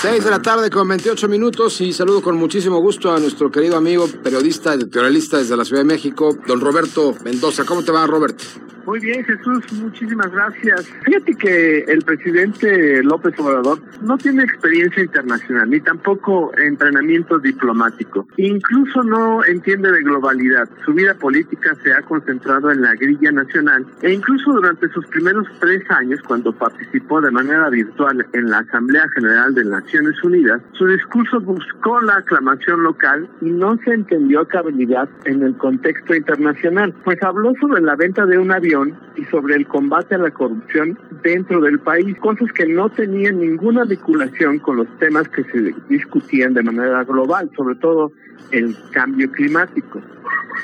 6 de la tarde con 28 minutos y saludo con muchísimo gusto a nuestro querido amigo periodista, editorialista desde la Ciudad de México, don Roberto Mendoza. ¿Cómo te va, Robert? Muy bien, Jesús, muchísimas gracias. Fíjate que el presidente López Obrador no tiene experiencia internacional ni tampoco entrenamiento diplomático. Incluso no entiende de globalidad. Su vida política se ha concentrado en la grilla nacional e incluso durante sus primeros tres años, cuando participó de manera virtual en la Asamblea General de Naciones Unidas, su discurso buscó la aclamación local y no se entendió habilidad en el contexto internacional, pues habló sobre la venta de un avión y sobre el combate a la corrupción dentro del país, cosas que no tenían ninguna vinculación con los temas que se discutían de manera global, sobre todo el cambio climático.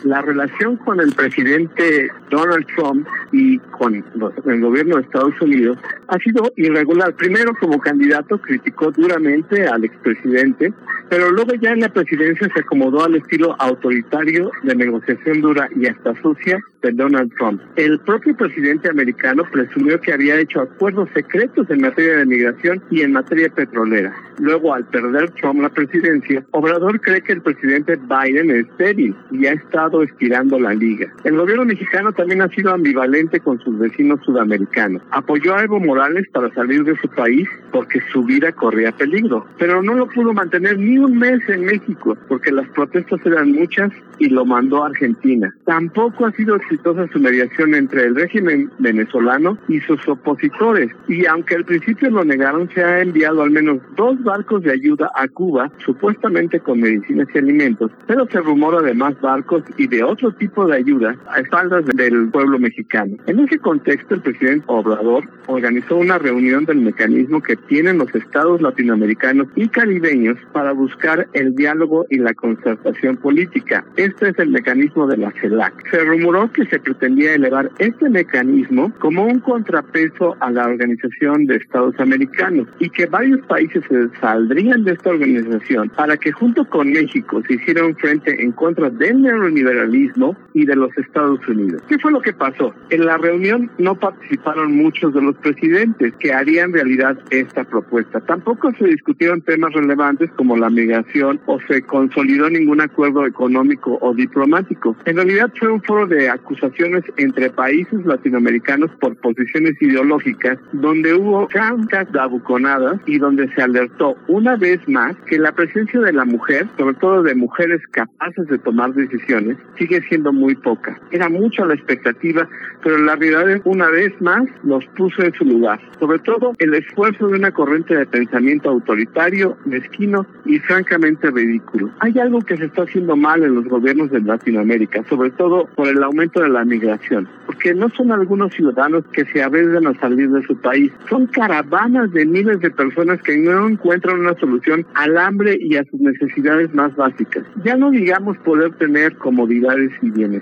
La relación con el presidente Donald Trump y con el gobierno de Estados Unidos ha sido irregular. Primero, como candidato, criticó duramente al expresidente, pero luego ya en la presidencia se acomodó al estilo autoritario de negociación dura y hasta sucia de Donald Trump. El propio presidente americano presumió que había hecho acuerdos secretos en materia de migración y en materia petrolera. Luego, al perder Trump la presidencia, Obrador cree que el presidente Biden es débil y ha estado estirando la liga. El gobierno mexicano también ha sido ambivalente con sus vecinos sudamericanos. Apoyó a Evo Morales para salir de su país porque su vida corría peligro, pero no lo pudo mantener ni un mes en México porque las protestas eran muchas y lo mandó a Argentina. Tampoco ha sido exitosa su mediación entre el régimen venezolano y sus opositores y aunque al principio lo negaron, se ha enviado al menos dos barcos de ayuda a Cuba, supuestamente con medicinas y alimentos, pero se rumora de más barcos y de otro tipo de ayuda a espaldas del pueblo mexicano. En ese contexto, el presidente Obrador organizó una reunión del mecanismo que tienen los estados latinoamericanos y caribeños para buscar el diálogo y la concertación política. Este es el mecanismo de la CELAC. Se rumoró que se pretendía elevar este mecanismo como un contrapeso a la Organización de Estados Americanos y que varios países se saldrían de esta organización para que junto con México se hiciera un frente en contra del neoliberalismo y de los Estados Unidos. ¿Qué fue lo que pasó? En la reunión no participaron muchos de los presidentes que harían realidad esta propuesta. Tampoco se discutieron temas relevantes como la migración o se consolidó ningún acuerdo económico o diplomático. En realidad fue un foro de acusaciones entre países latinoamericanos por posiciones ideológicas donde hubo tantas dabuconadas y donde se alertó una vez más que la presencia de la mujer, sobre todo de mujeres capaces de tomar decisiones, sigue siendo muy poca. Era mucha la expectativa, pero la realidad una vez más los puso en su lugar. Sobre todo el esfuerzo de una corriente de pensamiento autoritario, mezquino y francamente ridículo. Hay algo que se está haciendo mal en los gobiernos de Latinoamérica, sobre todo por el aumento de la migración, porque no son algunos ciudadanos que se arriesgan a salir de su país, son caravanas de miles de personas que no encuentran una solución al hambre y a sus necesidades más básicas. Ya no digamos poder tener comodidades y bienestar.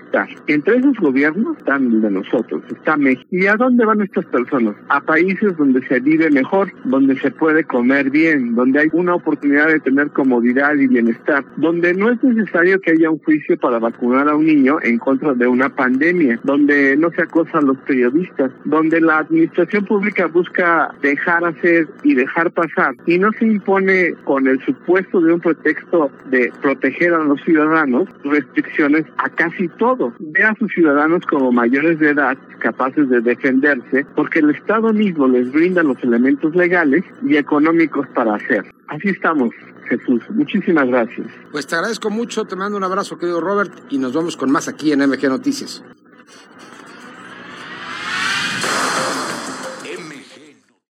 Entre esos gobiernos están de nosotros, está México. ¿Y a dónde van estas personas? A países donde se vive mejor, donde se puede comer bien, donde hay una oportunidad de tener comodidad y bienestar, donde no es necesario que haya un juicio para vacunar a un niño en contra de una pandemia, donde no se acosa a los periodistas, donde la administración pública busca dejar hacer y dejar pasar y no se impone con el supuesto de un pretexto de proteger a los ciudadanos restricciones a casi todo. Ve a sus ciudadanos como mayores de edad capaces de defenderse porque el Estado mismo les brinda los elementos legales y económicos para hacer. Así estamos, Jesús. Muchísimas gracias. Pues te agradezco mucho, te mando un abrazo, querido Robert, y nos vemos con más aquí en MG Noticias.